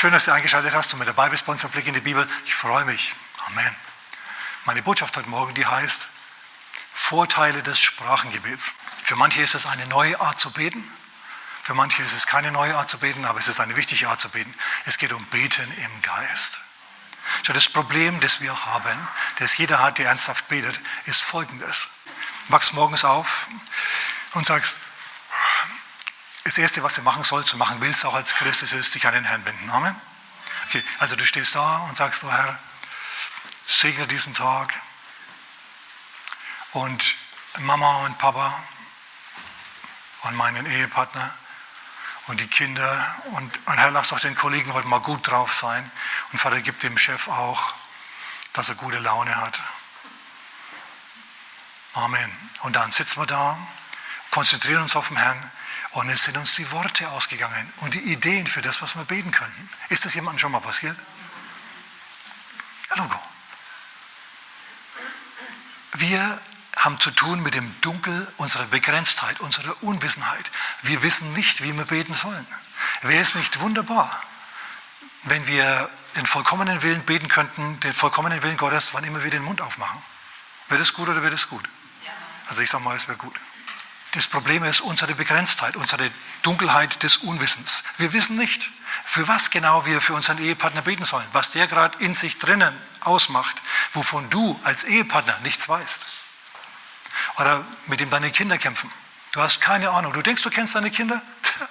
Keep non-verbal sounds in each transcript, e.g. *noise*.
Schön, dass du eingeschaltet hast und mit dabei bist bei unserem Blick in die Bibel. Ich freue mich. Amen. Meine Botschaft heute Morgen, die heißt Vorteile des Sprachengebets. Für manche ist es eine neue Art zu beten. Für manche ist es keine neue Art zu beten, aber es ist eine wichtige Art zu beten. Es geht um Beten im Geist. Schau, das Problem, das wir haben, das jeder hat, der ernsthaft betet, ist folgendes. Wachst morgens auf und sagst, das Erste, was du machen sollst und machen willst, auch als Christus, ist dich an den Herrn wenden. Amen. Okay, also du stehst da und sagst, oh Herr, segne diesen Tag. Und Mama und Papa und meinen Ehepartner und die Kinder. Und, und Herr, lass doch den Kollegen heute mal gut drauf sein. Und Vater, gib dem Chef auch, dass er gute Laune hat. Amen. Und dann sitzen wir da, konzentrieren uns auf den Herrn und es sind uns die Worte ausgegangen und die Ideen für das, was wir beten könnten. Ist das jemandem schon mal passiert? Logo. Wir haben zu tun mit dem Dunkel unserer Begrenztheit, unserer Unwissenheit. Wir wissen nicht, wie wir beten sollen. Wäre es nicht wunderbar, wenn wir den vollkommenen Willen beten könnten, den vollkommenen Willen Gottes, wann immer wir den Mund aufmachen? Wäre das gut oder wäre das gut? Also ich sage mal, es wäre gut. Das Problem ist unsere Begrenztheit, unsere Dunkelheit des Unwissens. Wir wissen nicht, für was genau wir für unseren Ehepartner beten sollen, was der gerade in sich drinnen ausmacht, wovon du als Ehepartner nichts weißt. Oder mit dem deine Kinder kämpfen. Du hast keine Ahnung. Du denkst, du kennst deine Kinder? *laughs*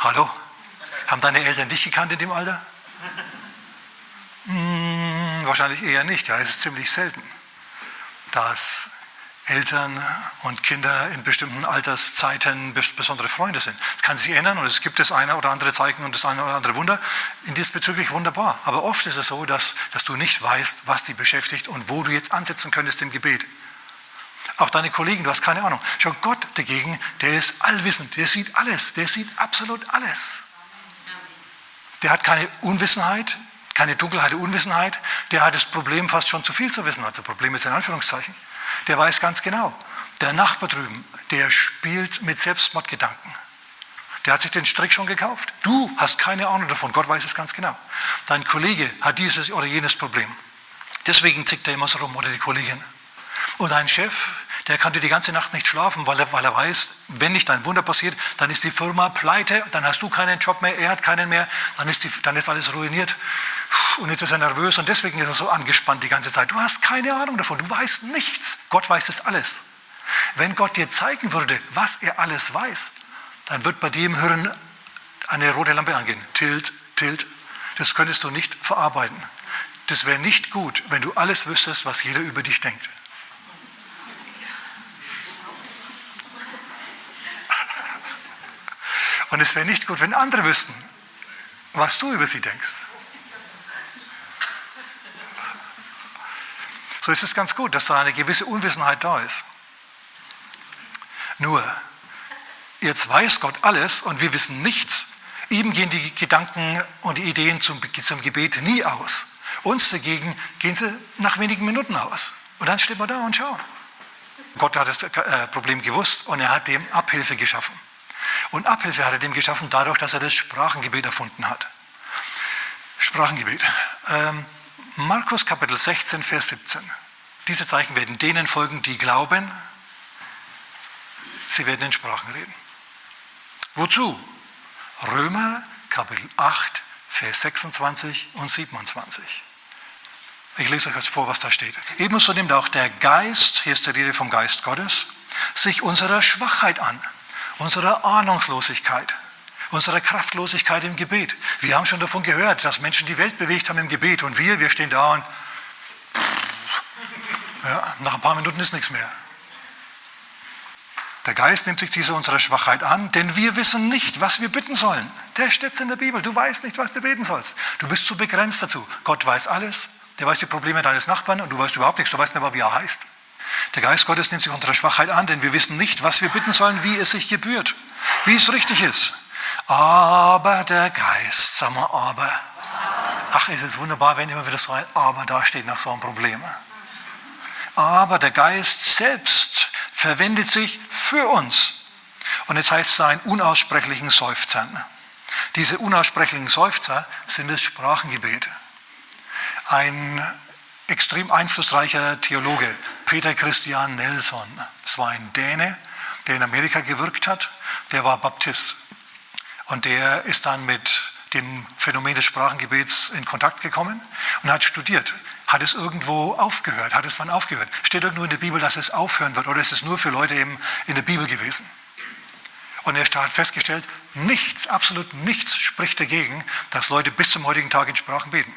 Hallo? Haben deine Eltern dich gekannt in dem Alter? Hm, wahrscheinlich eher nicht. Ja, es ist ziemlich selten, dass Eltern und Kinder in bestimmten Alterszeiten besondere Freunde sind. Es kann sich ändern und es gibt das eine oder andere Zeichen und das eine oder andere Wunder. In diesbezüglich wunderbar. Aber oft ist es so, dass, dass du nicht weißt, was die beschäftigt und wo du jetzt ansetzen könntest im Gebet. Auch deine Kollegen, du hast keine Ahnung. Schau, Gott dagegen, der ist allwissend, der sieht alles, der sieht absolut alles. Der hat keine Unwissenheit, keine Dunkelheit Unwissenheit, der hat das Problem fast schon zu viel zu wissen, also Problem ist in Anführungszeichen der weiß ganz genau, der Nachbar drüben, der spielt mit Selbstmordgedanken. Der hat sich den Strick schon gekauft. Du hast keine Ahnung davon, Gott weiß es ganz genau. Dein Kollege hat dieses oder jenes Problem. Deswegen zickt er immer so rum oder die Kollegin. Und dein Chef, der kann dir die ganze Nacht nicht schlafen, weil er, weil er weiß, wenn nicht ein Wunder passiert, dann ist die Firma pleite, dann hast du keinen Job mehr, er hat keinen mehr, dann ist, die, dann ist alles ruiniert. Und jetzt ist er nervös und deswegen ist er so angespannt die ganze Zeit. Du hast keine Ahnung davon, du weißt nichts. Gott weiß es alles. Wenn Gott dir zeigen würde, was er alles weiß, dann wird bei dir im Hirn eine rote Lampe angehen. Tilt, tilt. Das könntest du nicht verarbeiten. Das wäre nicht gut, wenn du alles wüsstest, was jeder über dich denkt. Und es wäre nicht gut, wenn andere wüssten, was du über sie denkst. So ist es ganz gut, dass da eine gewisse Unwissenheit da ist. Nur, jetzt weiß Gott alles und wir wissen nichts. Ihm gehen die Gedanken und die Ideen zum, zum Gebet nie aus. Uns dagegen gehen sie nach wenigen Minuten aus. Und dann steht man da und schaut. Gott hat das äh, Problem gewusst und er hat dem Abhilfe geschaffen. Und Abhilfe hat er dem geschaffen dadurch, dass er das Sprachengebet erfunden hat. Sprachengebet. Ähm, Markus Kapitel 16, Vers 17. Diese Zeichen werden denen folgen, die glauben, sie werden in Sprachen reden. Wozu? Römer Kapitel 8, Vers 26 und 27. Ich lese euch vor, was da steht. Ebenso nimmt auch der Geist, hier ist die Rede vom Geist Gottes, sich unserer Schwachheit an, unserer Ahnungslosigkeit, unsere Kraftlosigkeit im Gebet. Wir haben schon davon gehört, dass Menschen die Welt bewegt haben im Gebet und wir, wir stehen da und *laughs* ja, nach ein paar Minuten ist nichts mehr. Der Geist nimmt sich diese unsere Schwachheit an, denn wir wissen nicht, was wir bitten sollen. Der steht in der Bibel. Du weißt nicht, was du beten sollst. Du bist zu begrenzt dazu. Gott weiß alles. Der weiß die Probleme deines Nachbarn und du weißt überhaupt nichts. Du weißt nicht mal, wie er heißt. Der Geist Gottes nimmt sich unsere Schwachheit an, denn wir wissen nicht, was wir bitten sollen, wie es sich gebührt, wie es richtig ist. Aber der Geist, sag mal, aber. Ach, es ist wunderbar, wenn immer wieder so ein Aber dasteht nach so einem Problem. Aber der Geist selbst verwendet sich für uns Und jetzt heißt es einen unaussprechlichen Seufzern. Diese unaussprechlichen Seufzer sind das Sprachengebet. Ein extrem einflussreicher Theologe, Peter Christian Nelson, das war ein Däne, der in Amerika gewirkt hat, der war Baptist. Und der ist dann mit dem Phänomen des Sprachengebets in Kontakt gekommen und hat studiert. Hat es irgendwo aufgehört? Hat es wann aufgehört? Steht irgendwo in der Bibel, dass es aufhören wird oder ist es nur für Leute eben in der Bibel gewesen? Und er hat festgestellt, nichts, absolut nichts spricht dagegen, dass Leute bis zum heutigen Tag in Sprachen beten.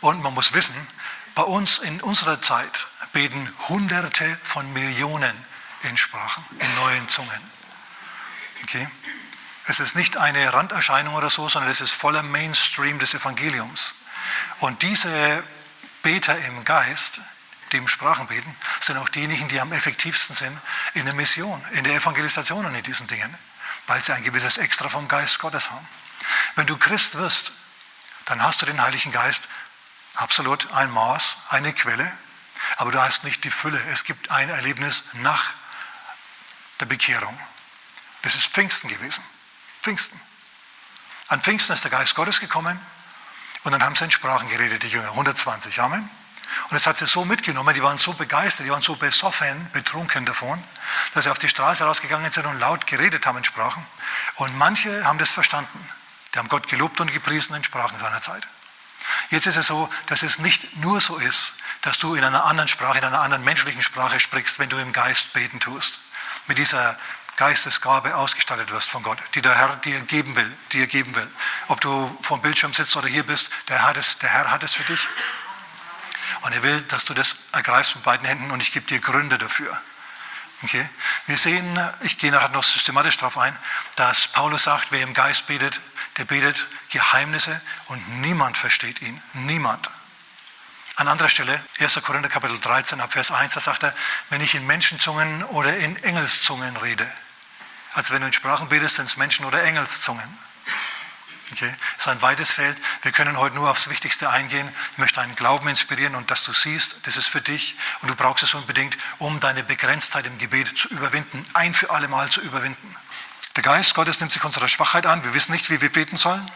Und man muss wissen, bei uns in unserer Zeit beten Hunderte von Millionen in Sprachen, in neuen Zungen. Okay? Es ist nicht eine Randerscheinung oder so, sondern es ist voller Mainstream des Evangeliums. Und diese Beter im Geist, die im Sprachen beten, sind auch diejenigen, die am effektivsten sind in der Mission, in der Evangelisation und in diesen Dingen, weil sie ein gewisses Extra vom Geist Gottes haben. Wenn du Christ wirst, dann hast du den Heiligen Geist absolut ein Maß, eine Quelle, aber du hast nicht die Fülle. Es gibt ein Erlebnis nach der Bekehrung. Das ist Pfingsten gewesen. Pfingsten. An Pfingsten ist der Geist Gottes gekommen und dann haben sie in Sprachen geredet, die Jünger, 120, Amen. Und es hat sie so mitgenommen, die waren so begeistert, die waren so besoffen, betrunken davon, dass sie auf die Straße rausgegangen sind und laut geredet haben in Sprachen. Und manche haben das verstanden. Die haben Gott gelobt und gepriesen in Sprachen seiner Zeit. Jetzt ist es so, dass es nicht nur so ist, dass du in einer anderen Sprache, in einer anderen menschlichen Sprache sprichst, wenn du im Geist beten tust. Mit dieser Geistesgabe ausgestattet wirst von Gott, die der Herr dir geben will, dir geben will. Ob du vom Bildschirm sitzt oder hier bist, der Herr, ist, der Herr hat es für dich. Und er will, dass du das ergreifst mit beiden Händen und ich gebe dir Gründe dafür. Okay? Wir sehen, ich gehe nachher noch systematisch darauf ein, dass Paulus sagt, wer im Geist betet, der betet Geheimnisse und niemand versteht ihn. Niemand. An anderer Stelle, 1. Korinther Kapitel 13, ab Vers 1, da sagt er, wenn ich in Menschenzungen oder in Engelszungen rede. Also wenn du in Sprachen betest, sind es Menschen- oder Engelszungen. Okay? Das ist ein weites Feld. Wir können heute nur aufs Wichtigste eingehen. Ich möchte einen Glauben inspirieren und dass du siehst, das ist für dich und du brauchst es unbedingt, um deine Begrenztheit im Gebet zu überwinden, ein für alle Mal zu überwinden. Der Geist Gottes nimmt sich unserer Schwachheit an. Wir wissen nicht, wie wir beten sollen.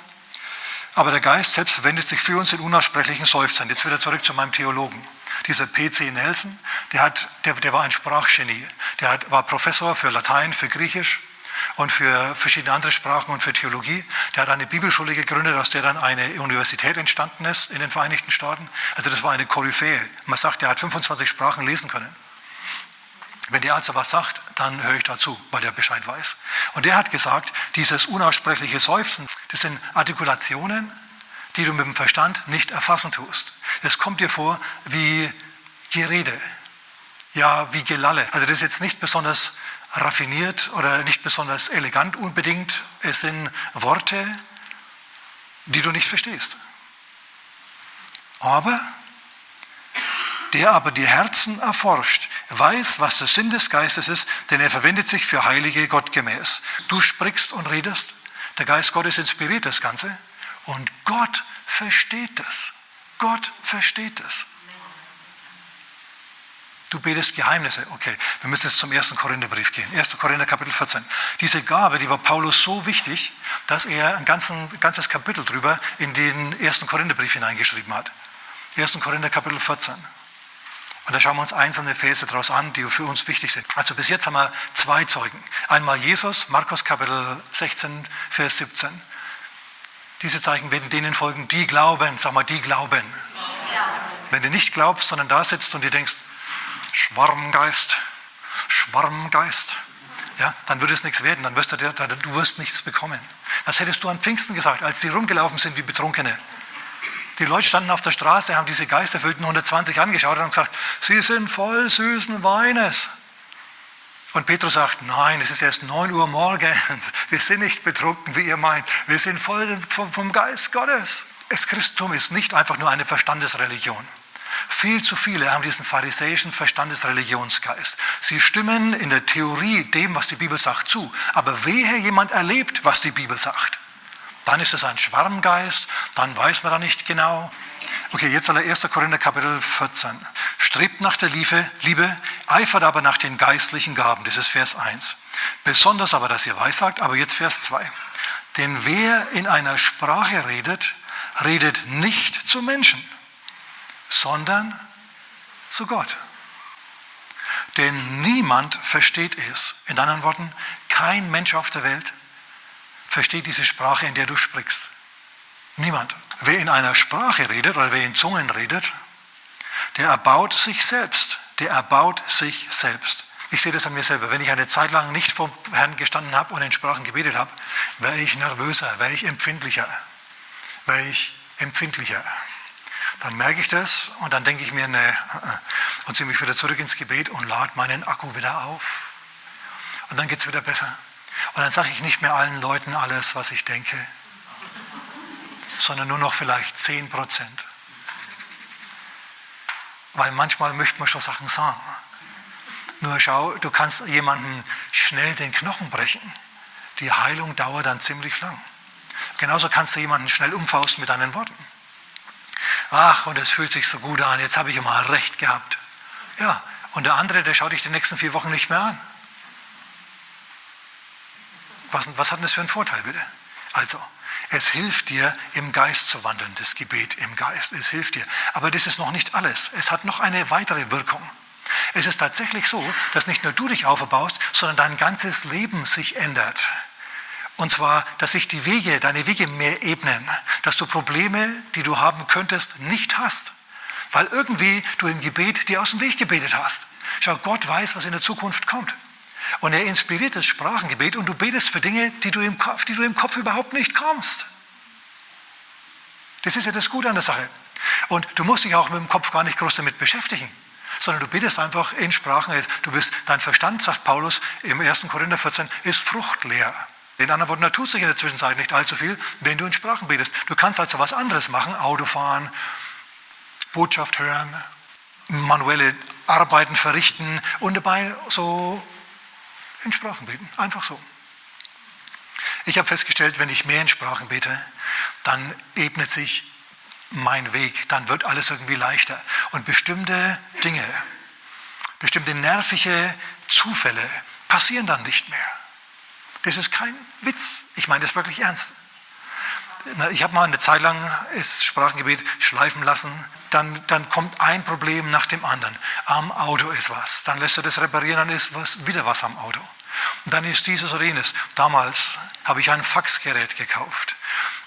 Aber der Geist selbst verwendet sich für uns in unaussprechlichen Seufzern. Jetzt wieder zurück zu meinem Theologen. Dieser P.C. Nelson, der, hat, der, der war ein Sprachgenie. Der hat, war Professor für Latein, für Griechisch und für verschiedene andere Sprachen und für Theologie. Der hat eine Bibelschule gegründet, aus der dann eine Universität entstanden ist in den Vereinigten Staaten. Also das war eine Koryphäe. Man sagt, er hat 25 Sprachen lesen können. Wenn der also was sagt, dann höre ich dazu, weil der Bescheid weiß. Und der hat gesagt, dieses unaussprechliche Seufzen, das sind Artikulationen, die du mit dem Verstand nicht erfassen tust. Das kommt dir vor wie Gerede, ja, wie Gelalle. Also das ist jetzt nicht besonders raffiniert oder nicht besonders elegant unbedingt. Es sind Worte, die du nicht verstehst. Aber der aber die Herzen erforscht, weiß, was der Sinn des Geistes ist, denn er verwendet sich für Heilige gottgemäß. Du sprichst und redest, der Geist Gottes inspiriert das Ganze und Gott versteht das. Gott versteht das. Du betest Geheimnisse. Okay, wir müssen jetzt zum ersten Korintherbrief gehen. 1. Korinther Kapitel 14. Diese Gabe, die war Paulus so wichtig, dass er ein ganzes Kapitel drüber in den ersten Korintherbrief hineingeschrieben hat. 1. Korinther Kapitel 14. Und da schauen wir uns einzelne Verse daraus an, die für uns wichtig sind. Also bis jetzt haben wir zwei Zeugen. Einmal Jesus, Markus Kapitel 16, Vers 17. Diese Zeichen werden denen folgen, die glauben. Sag mal, die glauben. Ja. Wenn du nicht glaubst, sondern da sitzt und dir denkst, Schwarmgeist, Schwarmgeist, ja, dann würde es nichts werden, dann wirst du, du wirst nichts bekommen. Was hättest du an Pfingsten gesagt, als die rumgelaufen sind wie Betrunkene? Die Leute standen auf der Straße, haben diese geisterfüllten 120 angeschaut und haben gesagt, sie sind voll süßen Weines. Und Petrus sagt, nein, es ist erst 9 Uhr morgens. Wir sind nicht betrunken, wie ihr meint. Wir sind voll vom Geist Gottes. Das Christentum ist nicht einfach nur eine Verstandesreligion. Viel zu viele haben diesen pharisäischen Verstandesreligionsgeist. Sie stimmen in der Theorie dem, was die Bibel sagt, zu. Aber wehe jemand erlebt, was die Bibel sagt. Dann ist es ein Schwarmgeist, dann weiß man da nicht genau. Okay, jetzt aller 1. Korinther Kapitel 14. Strebt nach der Liebe, Liebe, eifert aber nach den geistlichen Gaben. Das ist Vers 1. Besonders aber, dass ihr weissagt, aber jetzt Vers 2. Denn wer in einer Sprache redet, redet nicht zu Menschen, sondern zu Gott. Denn niemand versteht es. In anderen Worten, kein Mensch auf der Welt versteht diese Sprache, in der du sprichst. Niemand. Wer in einer Sprache redet oder wer in Zungen redet, der erbaut sich selbst. Der erbaut sich selbst. Ich sehe das an mir selber. Wenn ich eine Zeit lang nicht vor Herrn gestanden habe und in Sprachen gebetet habe, wäre ich nervöser, wäre ich empfindlicher, wäre ich empfindlicher. Dann merke ich das und dann denke ich mir, ne, und ziehe mich wieder zurück ins Gebet und lade meinen Akku wieder auf. Und dann geht es wieder besser. Und dann sage ich nicht mehr allen Leuten alles, was ich denke, sondern nur noch vielleicht 10 Prozent. Weil manchmal möchte man schon Sachen sagen. Nur schau, du kannst jemandem schnell den Knochen brechen. Die Heilung dauert dann ziemlich lang. Genauso kannst du jemanden schnell umfausten mit deinen Worten. Ach, und es fühlt sich so gut an, jetzt habe ich immer recht gehabt. Ja, und der andere, der schaut dich die nächsten vier Wochen nicht mehr an. Was, was hat denn das für einen Vorteil, bitte? Also, es hilft dir, im Geist zu wandeln, das Gebet im Geist. Es hilft dir. Aber das ist noch nicht alles. Es hat noch eine weitere Wirkung. Es ist tatsächlich so, dass nicht nur du dich aufbaust, sondern dein ganzes Leben sich ändert. Und zwar, dass sich die Wege, deine Wege mehr ebnen, dass du Probleme, die du haben könntest, nicht hast, weil irgendwie du im Gebet dir aus dem Weg gebetet hast. Schau, Gott weiß, was in der Zukunft kommt. Und er inspiriert das Sprachengebet und du betest für Dinge, die du im Kopf, die du im Kopf überhaupt nicht kommst. Das ist ja das Gute an der Sache. Und du musst dich auch mit dem Kopf gar nicht groß damit beschäftigen, sondern du betest einfach in Sprachen. Du bist, dein Verstand, sagt Paulus im 1. Korinther 14, ist fruchtleer. In anderen Worten, da tut sich in der Zwischenzeit nicht allzu viel, wenn du in Sprachen betest. Du kannst also was anderes machen, Autofahren, Botschaft hören, manuelle Arbeiten verrichten und dabei so in Sprachen beten. Einfach so. Ich habe festgestellt, wenn ich mehr in Sprachen bete, dann ebnet sich mein Weg, dann wird alles irgendwie leichter. Und bestimmte Dinge, bestimmte nervige Zufälle passieren dann nicht mehr. Das ist kein Witz. Ich meine das wirklich ernst. Ich habe mal eine Zeit lang das Sprachengebet schleifen lassen. Dann, dann kommt ein Problem nach dem anderen. Am Auto ist was. Dann lässt du das reparieren, dann ist was, wieder was am Auto. Und dann ist dieses oder jenes. Damals habe ich ein Faxgerät gekauft.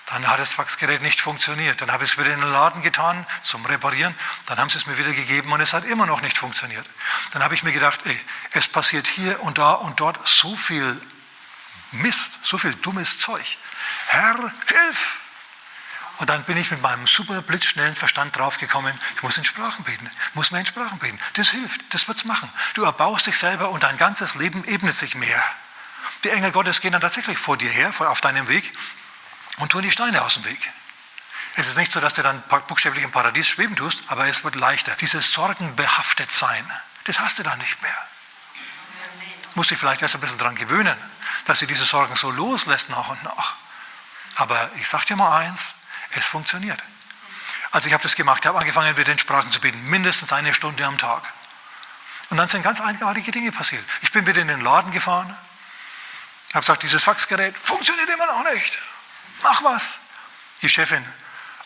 Dann hat das Faxgerät nicht funktioniert. Dann habe ich es wieder in den Laden getan zum Reparieren. Dann haben sie es mir wieder gegeben und es hat immer noch nicht funktioniert. Dann habe ich mir gedacht, ey, es passiert hier und da und dort so viel Mist, so viel dummes Zeug. Herr, hilf! Und dann bin ich mit meinem super blitzschnellen Verstand draufgekommen, ich muss in Sprachen beten, muss mehr in Sprachen beten. Das hilft, das wird es machen. Du erbaust dich selber und dein ganzes Leben ebnet sich mehr. Die Engel Gottes gehen dann tatsächlich vor dir her, auf deinem Weg und tun die Steine aus dem Weg. Es ist nicht so, dass du dann buchstäblich im Paradies schweben tust, aber es wird leichter. Dieses Sorgenbehaftet sein, das hast du dann nicht mehr. Musst dich vielleicht erst ein bisschen daran gewöhnen, dass du diese Sorgen so loslässt nach und nach. Aber ich sage dir mal eins, es funktioniert. Also ich habe das gemacht, ich habe angefangen mit den Sprachen zu beten, mindestens eine Stunde am Tag. Und dann sind ganz eigenartige Dinge passiert. Ich bin wieder in den Laden gefahren, habe gesagt, dieses Faxgerät funktioniert immer noch nicht. Mach was. Die Chefin,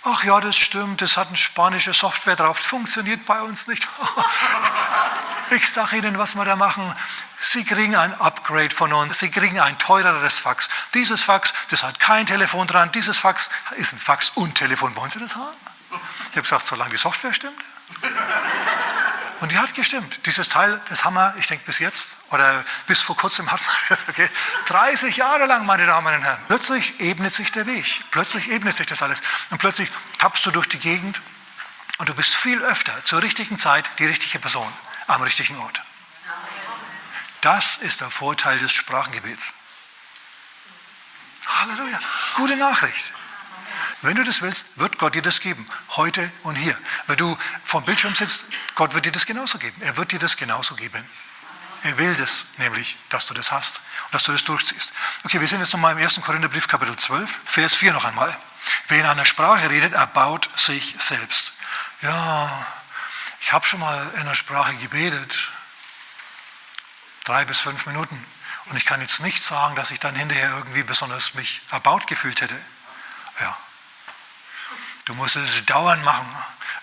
ach ja, das stimmt, das hat eine spanische Software drauf, funktioniert bei uns nicht. *laughs* ich sage Ihnen, was wir da machen. Sie kriegen ein Upgrade von uns, Sie kriegen ein teureres Fax. Dieses Fax, das hat kein Telefon dran, dieses Fax ist ein Fax und Telefon. Wollen Sie das haben? Ich habe gesagt, solange die Software stimmt. Und die hat gestimmt. Dieses Teil, das haben wir, ich denke bis jetzt, oder bis vor kurzem hat man das, okay, 30 Jahre lang, meine Damen und Herren. Plötzlich ebnet sich der Weg. Plötzlich ebnet sich das alles. Und plötzlich tappst du durch die Gegend und du bist viel öfter zur richtigen Zeit die richtige Person am richtigen Ort. Das ist der Vorteil des Sprachengebets. Halleluja. Gute Nachricht. Wenn du das willst, wird Gott dir das geben. Heute und hier. Wenn du vom Bildschirm sitzt, Gott wird dir das genauso geben. Er wird dir das genauso geben. Er will das nämlich, dass du das hast und dass du das durchziehst. Okay, wir sind jetzt nochmal im 1. Korintherbrief, Kapitel 12, Vers 4 noch einmal. Wer in einer Sprache redet, erbaut sich selbst. Ja, ich habe schon mal in einer Sprache gebetet drei bis fünf Minuten. Und ich kann jetzt nicht sagen, dass ich dann hinterher irgendwie besonders mich erbaut gefühlt hätte. Ja. Du musst es dauernd machen.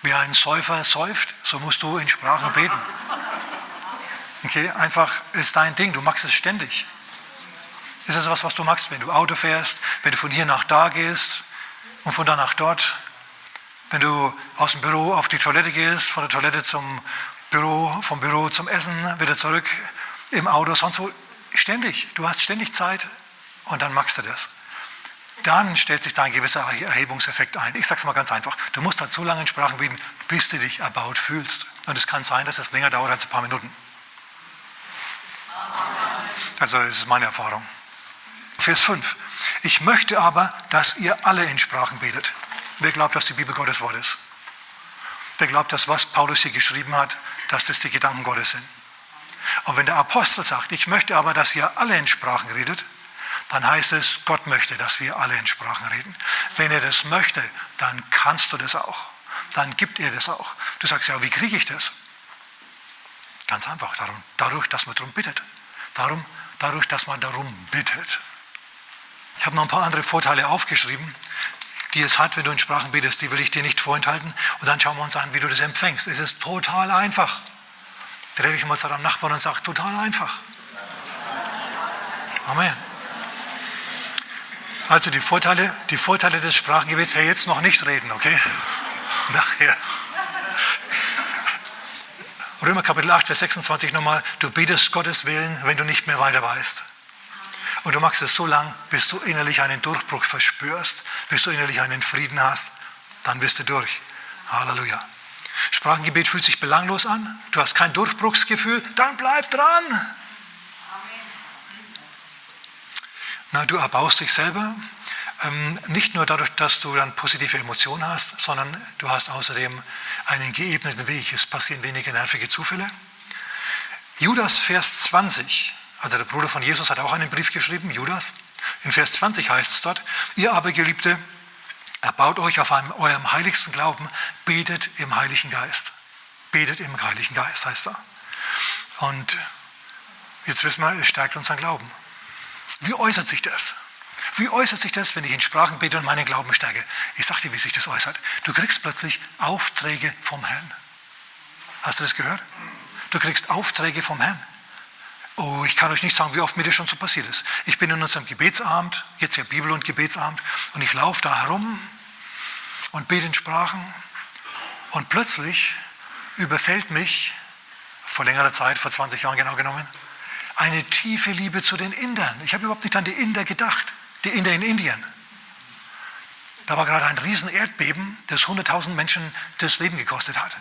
Wie ein Säufer säuft, so musst du in Sprachen beten. Okay, einfach ist dein Ding, du magst es ständig. Ist das was, was du magst, wenn du Auto fährst, wenn du von hier nach da gehst und von da nach dort? Wenn du aus dem Büro auf die Toilette gehst, von der Toilette zum Büro, vom Büro zum Essen, wieder zurück im Auto, sonst wo, ständig. Du hast ständig Zeit und dann magst du das. Dann stellt sich da ein gewisser Erhebungseffekt ein. Ich sage es mal ganz einfach. Du musst halt so lange in Sprachen beten, bis du dich erbaut fühlst. Und es kann sein, dass es länger dauert als ein paar Minuten. Also das ist meine Erfahrung. Vers 5. Ich möchte aber, dass ihr alle in Sprachen betet. Wer glaubt, dass die Bibel Gottes Wort ist? Wer glaubt, dass was Paulus hier geschrieben hat, dass das die Gedanken Gottes sind? Und wenn der Apostel sagt, ich möchte aber, dass ihr alle in Sprachen redet, dann heißt es, Gott möchte, dass wir alle in Sprachen reden. Wenn er das möchte, dann kannst du das auch. Dann gibt er das auch. Du sagst ja, wie kriege ich das? Ganz einfach, darum, dadurch, dass man darum bittet. Darum, dadurch, dass man darum bittet. Ich habe noch ein paar andere Vorteile aufgeschrieben, die es hat, wenn du in Sprachen betest. Die will ich dir nicht vorenthalten. Und dann schauen wir uns an, wie du das empfängst. Es ist total einfach. Dreh ich mal zu deinem Nachbarn und sage, total einfach. Amen. Also die Vorteile, die Vorteile des Sprachengebets, hey, jetzt noch nicht reden, okay? Nachher. Römer Kapitel 8, Vers 26 nochmal, du betest Gottes Willen, wenn du nicht mehr weiter weißt. Und du machst es so lang, bis du innerlich einen Durchbruch verspürst, bis du innerlich einen Frieden hast, dann bist du durch. Halleluja. Sprachengebet fühlt sich belanglos an, du hast kein Durchbruchsgefühl, dann bleib dran. Na, du erbaust dich selber, ähm, nicht nur dadurch, dass du dann positive Emotionen hast, sondern du hast außerdem einen geebneten Weg. Es passieren weniger nervige Zufälle. Judas, Vers 20, also der Bruder von Jesus hat auch einen Brief geschrieben, Judas. In Vers 20 heißt es dort, ihr aber Geliebte, erbaut euch auf einem, eurem heiligsten Glauben, betet im Heiligen Geist. Betet im Heiligen Geist heißt da. Und jetzt wissen wir, es stärkt unseren Glauben. Wie äußert sich das? Wie äußert sich das, wenn ich in Sprachen bete und meinen Glauben stärke? Ich sage dir, wie sich das äußert. Du kriegst plötzlich Aufträge vom Herrn. Hast du das gehört? Du kriegst Aufträge vom Herrn. Oh, ich kann euch nicht sagen, wie oft mir das schon so passiert ist. Ich bin in unserem Gebetsabend, jetzt ja Bibel- und Gebetsabend, und ich laufe da herum und bete in Sprachen. Und plötzlich überfällt mich, vor längerer Zeit, vor 20 Jahren genau genommen, eine tiefe Liebe zu den Indern. Ich habe überhaupt nicht an die Inder gedacht, die Inder in Indien. Da war gerade ein riesen Erdbeben, das 100.000 Menschen das Leben gekostet hat.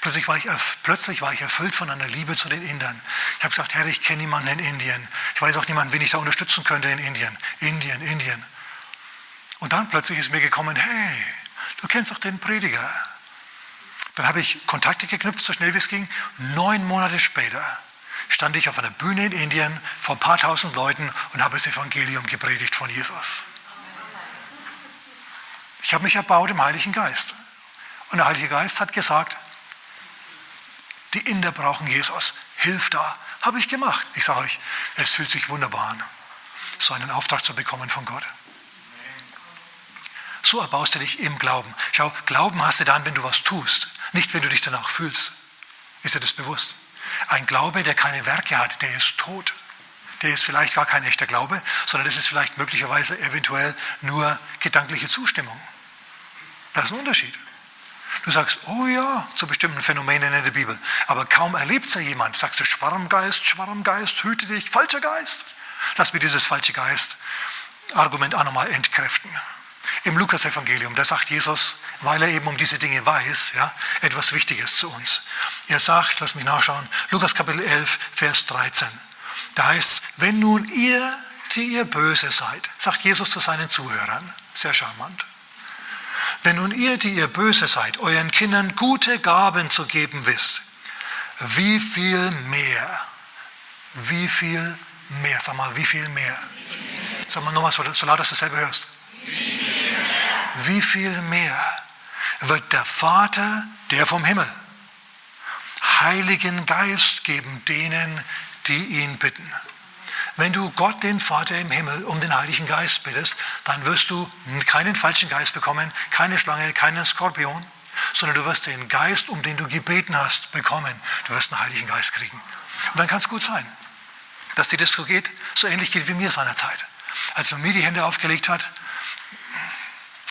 Plötzlich war, ich, plötzlich war ich erfüllt von einer Liebe zu den Indern. Ich habe gesagt, Herr, ich kenne niemanden in Indien. Ich weiß auch niemanden, wen ich da unterstützen könnte in Indien. Indien, Indien. Und dann plötzlich ist mir gekommen, hey, du kennst doch den Prediger. Dann habe ich Kontakte geknüpft, so schnell wie es ging. Neun Monate später stand ich auf einer Bühne in Indien vor ein paar tausend Leuten und habe das Evangelium gepredigt von Jesus. Ich habe mich erbaut im Heiligen Geist. Und der Heilige Geist hat gesagt, die Inder brauchen Jesus. Hilf da. Habe ich gemacht. Ich sage euch, es fühlt sich wunderbar an, so einen Auftrag zu bekommen von Gott. So erbaust du dich im Glauben. Schau, Glauben hast du dann, wenn du was tust, nicht wenn du dich danach fühlst. Ist dir das bewusst? Ein Glaube, der keine Werke hat, der ist tot. Der ist vielleicht gar kein echter Glaube, sondern das ist vielleicht möglicherweise eventuell nur gedankliche Zustimmung. Das ist ein Unterschied. Du sagst, oh ja, zu bestimmten Phänomenen in der Bibel. Aber kaum erlebt ja jemand. Sagst du, Schwarmgeist, Schwarmgeist, hüte dich, falscher Geist. Lass mir dieses falsche Geist-Argument auch nochmal entkräften. Im Lukas-Evangelium, da sagt Jesus, weil er eben um diese Dinge weiß, ja, etwas Wichtiges zu uns. Er sagt, lass mich nachschauen, Lukas Kapitel 11, Vers 13. Da heißt wenn nun ihr, die ihr böse seid, sagt Jesus zu seinen Zuhörern, sehr charmant, wenn nun ihr, die ihr böse seid, euren Kindern gute Gaben zu geben wisst, wie viel mehr, wie viel mehr, sag mal, wie viel mehr. Sag mal nochmal so, so laut, dass du selber hörst. Wie viel mehr wird der Vater, der vom Himmel, Heiligen Geist geben denen, die ihn bitten. Wenn du Gott, den Vater im Himmel, um den Heiligen Geist bittest, dann wirst du keinen falschen Geist bekommen, keine Schlange, keinen Skorpion, sondern du wirst den Geist, um den du gebeten hast, bekommen. Du wirst einen Heiligen Geist kriegen. Und dann kann es gut sein, dass dir das so geht, so ähnlich geht wie mir seinerzeit. Als man mir die Hände aufgelegt hat,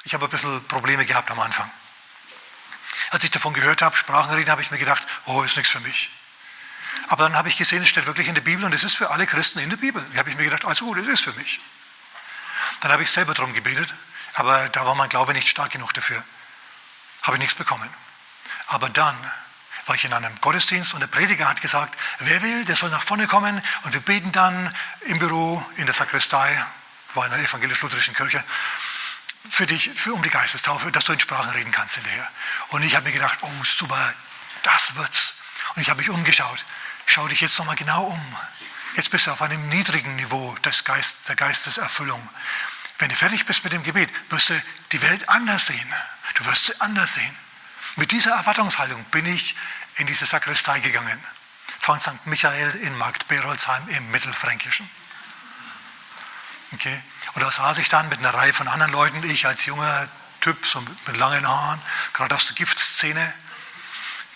ich habe ein bisschen Probleme gehabt am Anfang. Als ich davon gehört habe, Sprachenreden, habe ich mir gedacht, oh, ist nichts für mich. Aber dann habe ich gesehen, es steht wirklich in der Bibel und es ist für alle Christen in der Bibel. Da habe ich mir gedacht, also das ist für mich. Dann habe ich selber darum gebetet, aber da war mein Glaube nicht stark genug dafür. Habe ich nichts bekommen. Aber dann war ich in einem Gottesdienst und der Prediger hat gesagt, wer will, der soll nach vorne kommen und wir beten dann im Büro, in der Sakristei, war in einer evangelisch-lutherischen Kirche, für dich, für, um die Geistestaufe, dass du in Sprachen reden kannst hinterher. Und ich habe mir gedacht, oh super, das wird's. Und ich habe mich umgeschaut. Schau dich jetzt nochmal genau um. Jetzt bist du auf einem niedrigen Niveau des Geist, der Geisteserfüllung. Wenn du fertig bist mit dem Gebet, wirst du die Welt anders sehen. Du wirst sie anders sehen. Mit dieser Erwartungshaltung bin ich in diese Sakristei gegangen. Von St. Michael in Markt Berolzheim im Mittelfränkischen. Okay? Und da saß ich dann mit einer Reihe von anderen Leuten, ich als junger Typ, so mit langen Haaren, gerade aus der Giftszene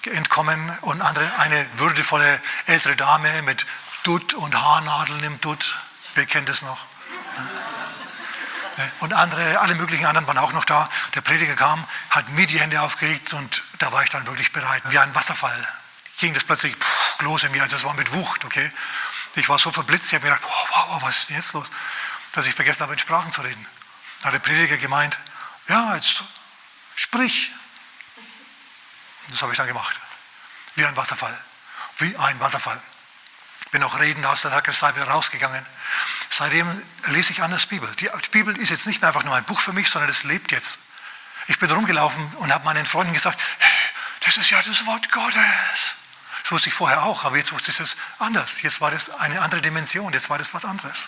entkommen und andere, eine würdevolle ältere Dame mit Dutt und Haarnadeln im Dutt. Wer kennt das noch? Und andere, alle möglichen anderen waren auch noch da. Der Prediger kam, hat mir die Hände aufgelegt und da war ich dann wirklich bereit. Wie ein Wasserfall ging das plötzlich los in mir, also es war mit Wucht, okay. Ich war so verblitzt, ich habe mir gedacht, wow, wow, was ist denn jetzt los? Dass ich vergessen habe, in Sprachen zu reden. Da hat der Prediger gemeint, ja, jetzt sprich, das habe ich dann gemacht. Wie ein Wasserfall. Wie ein Wasserfall. Bin auch redend aus der Sakristei wieder rausgegangen. Seitdem lese ich anders Bibel. Die Bibel ist jetzt nicht mehr einfach nur ein Buch für mich, sondern es lebt jetzt. Ich bin rumgelaufen und habe meinen Freunden gesagt, das ist ja das Wort Gottes. Das wusste ich vorher auch, aber jetzt wusste ich es anders. Jetzt war das eine andere Dimension, jetzt war das was anderes.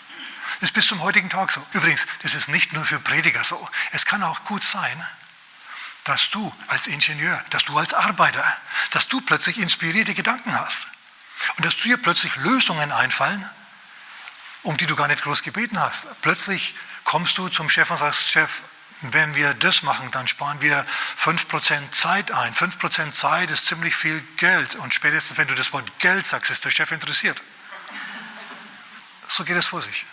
Das ist bis zum heutigen Tag so. Übrigens, das ist nicht nur für Prediger so. Es kann auch gut sein, dass du als Ingenieur, dass du als Arbeiter, dass du plötzlich inspirierte Gedanken hast und dass dir plötzlich Lösungen einfallen, um die du gar nicht groß gebeten hast. Plötzlich kommst du zum Chef und sagst, Chef, wenn wir das machen, dann sparen wir 5% Zeit ein. 5% Zeit ist ziemlich viel Geld. Und spätestens, wenn du das Wort Geld sagst, ist der Chef interessiert. So geht es vor sich.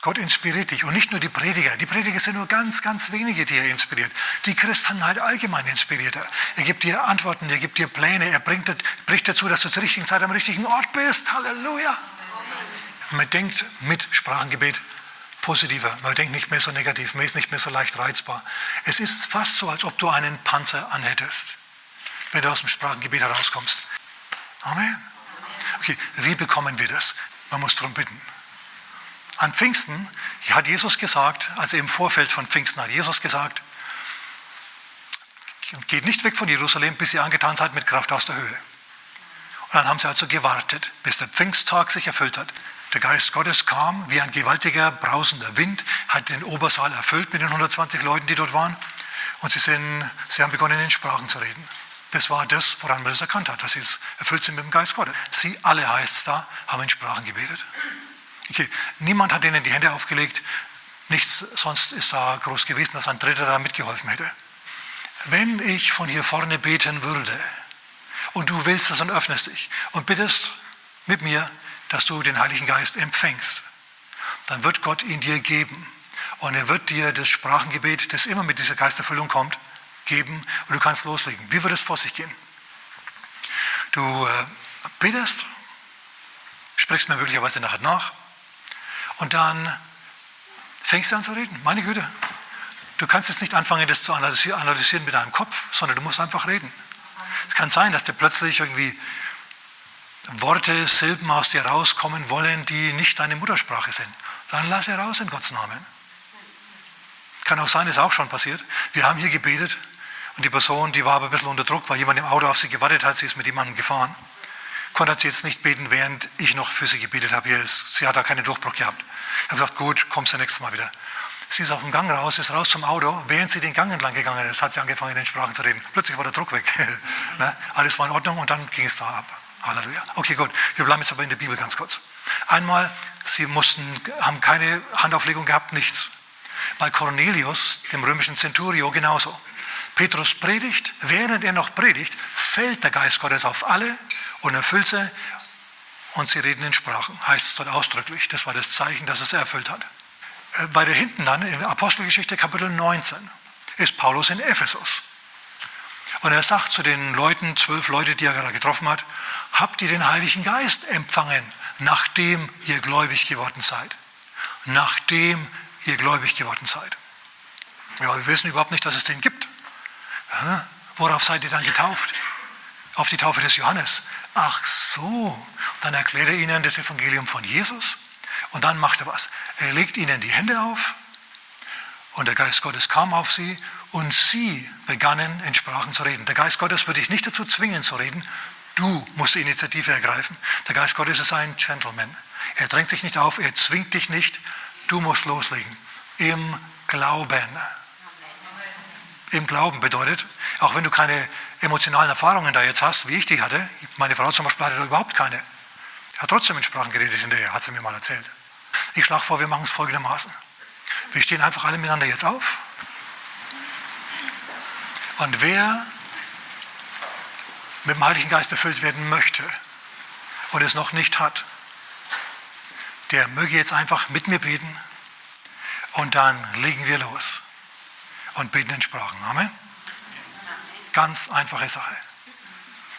Gott inspiriert dich und nicht nur die Prediger. Die Prediger sind nur ganz, ganz wenige, die er inspiriert. Die Christen halt allgemein inspiriert er. Er gibt dir Antworten, er gibt dir Pläne, er bringt, bringt dazu, dass du zur richtigen Zeit am richtigen Ort bist. Halleluja. Man denkt mit Sprachengebet positiver. Man denkt nicht mehr so negativ, man ist nicht mehr so leicht reizbar. Es ist fast so, als ob du einen Panzer anhättest, wenn du aus dem Sprachengebet herauskommst. Amen. Okay, wie bekommen wir das? Man muss darum bitten. An Pfingsten hat Jesus gesagt, also im Vorfeld von Pfingsten hat Jesus gesagt, geht nicht weg von Jerusalem, bis ihr angetan seid mit Kraft aus der Höhe. Und dann haben sie also gewartet, bis der Pfingsttag sich erfüllt hat. Der Geist Gottes kam wie ein gewaltiger, brausender Wind, hat den Obersaal erfüllt mit den 120 Leuten, die dort waren. Und sie, sind, sie haben begonnen, in Sprachen zu reden. Das war das, woran man das erkannt hat, dass sie erfüllt sind mit dem Geist Gottes. Sie alle, heißt es da, haben in Sprachen gebetet. Niemand hat ihnen die Hände aufgelegt. Nichts sonst ist da groß gewesen, dass ein Dritter da mitgeholfen hätte. Wenn ich von hier vorne beten würde und du willst es und öffnest dich und bittest mit mir, dass du den Heiligen Geist empfängst, dann wird Gott ihn dir geben. Und er wird dir das Sprachengebet, das immer mit dieser Geisterfüllung kommt, geben und du kannst loslegen. Wie wird es vor sich gehen? Du äh, betest, sprichst mir möglicherweise nachher nach und dann fängst du an zu reden. Meine Güte, du kannst jetzt nicht anfangen, das zu analysieren mit deinem Kopf, sondern du musst einfach reden. Es kann sein, dass dir plötzlich irgendwie Worte, Silben aus dir rauskommen wollen, die nicht deine Muttersprache sind. Dann lass sie raus in Gottes Namen. Kann auch sein, ist auch schon passiert. Wir haben hier gebetet und die Person, die war aber ein bisschen unter Druck, weil jemand im Auto auf sie gewartet hat, sie ist mit jemandem gefahren konnte sie jetzt nicht beten, während ich noch für sie gebetet habe. sie hat da keinen Durchbruch gehabt. Ich habe gesagt, gut, kommst du nächstes Mal wieder. Sie ist auf dem Gang raus, ist raus zum Auto. Während sie den Gang entlang gegangen ist, hat sie angefangen, in den Sprachen zu reden. Plötzlich war der Druck weg. *laughs* ne? Alles war in Ordnung und dann ging es da ab. Halleluja. Okay, gut. Wir bleiben jetzt aber in der Bibel ganz kurz. Einmal sie mussten, haben keine Handauflegung gehabt, nichts. Bei Cornelius, dem römischen Centurio, genauso. Petrus predigt, während er noch predigt, fällt der Geist Gottes auf alle und erfüllt sie und sie reden in Sprachen, heißt es dort ausdrücklich. Das war das Zeichen, dass es erfüllt hat. Äh, bei der hinten dann, in Apostelgeschichte Kapitel 19, ist Paulus in Ephesus. Und er sagt zu den Leuten, zwölf Leute, die er gerade getroffen hat, habt ihr den Heiligen Geist empfangen, nachdem ihr gläubig geworden seid. Nachdem ihr gläubig geworden seid. Ja, wir wissen überhaupt nicht, dass es den gibt. Worauf seid ihr dann getauft? Auf die Taufe des Johannes. Ach so, dann erklärt er ihnen das Evangelium von Jesus und dann macht er was. Er legt ihnen die Hände auf und der Geist Gottes kam auf sie und sie begannen in Sprachen zu reden. Der Geist Gottes würde dich nicht dazu zwingen zu reden, du musst die Initiative ergreifen. Der Geist Gottes ist ein Gentleman. Er drängt sich nicht auf, er zwingt dich nicht, du musst loslegen. Im Glauben. Im Glauben bedeutet, auch wenn du keine emotionalen Erfahrungen da jetzt hast, wie ich die hatte, meine Frau zum Beispiel hatte da überhaupt keine, hat trotzdem in Sprachen geredet hinterher, hat sie mir mal erzählt. Ich schlage vor, wir machen es folgendermaßen. Wir stehen einfach alle miteinander jetzt auf. Und wer mit dem Heiligen Geist erfüllt werden möchte und es noch nicht hat, der möge jetzt einfach mit mir beten und dann legen wir los und beten in Sprachen. Amen. Ganz einfache Sache.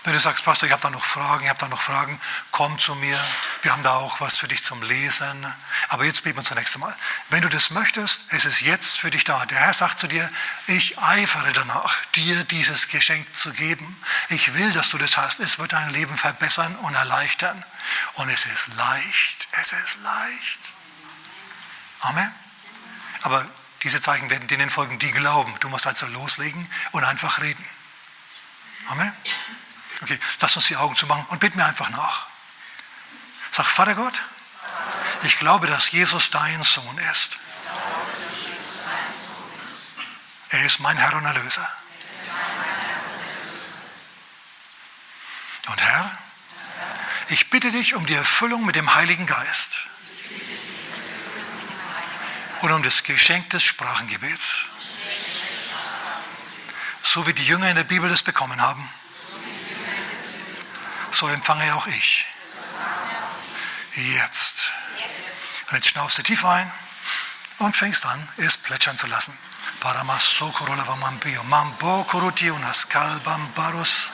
Wenn du sagst, Pastor, ich habe da noch Fragen, ich habe da noch Fragen, komm zu mir. Wir haben da auch was für dich zum Lesen. Aber jetzt beten wir zunächst einmal. Wenn du das möchtest, es ist jetzt für dich da. Der Herr sagt zu dir, ich eifere danach, dir dieses Geschenk zu geben. Ich will, dass du das hast. Es wird dein Leben verbessern und erleichtern. Und es ist leicht. Es ist leicht. Amen. Aber diese Zeichen werden denen folgen, die glauben. Du musst also loslegen und einfach reden. Amen. Okay, lass uns die Augen zumachen und bitte mir einfach nach. Sag, Vater Gott, ich glaube, dass Jesus dein Sohn ist. Er ist mein Herr und Erlöser. Und Herr, ich bitte dich um die Erfüllung mit dem Heiligen Geist und um das Geschenk des Sprachengebets. So wie die Jünger in der Bibel das bekommen haben so empfange auch ich. Jetzt. Und jetzt schnaufst du tief ein und fängst an, es plätschern zu lassen. Paramasso Mambo Kurutiunas Kalbambarus.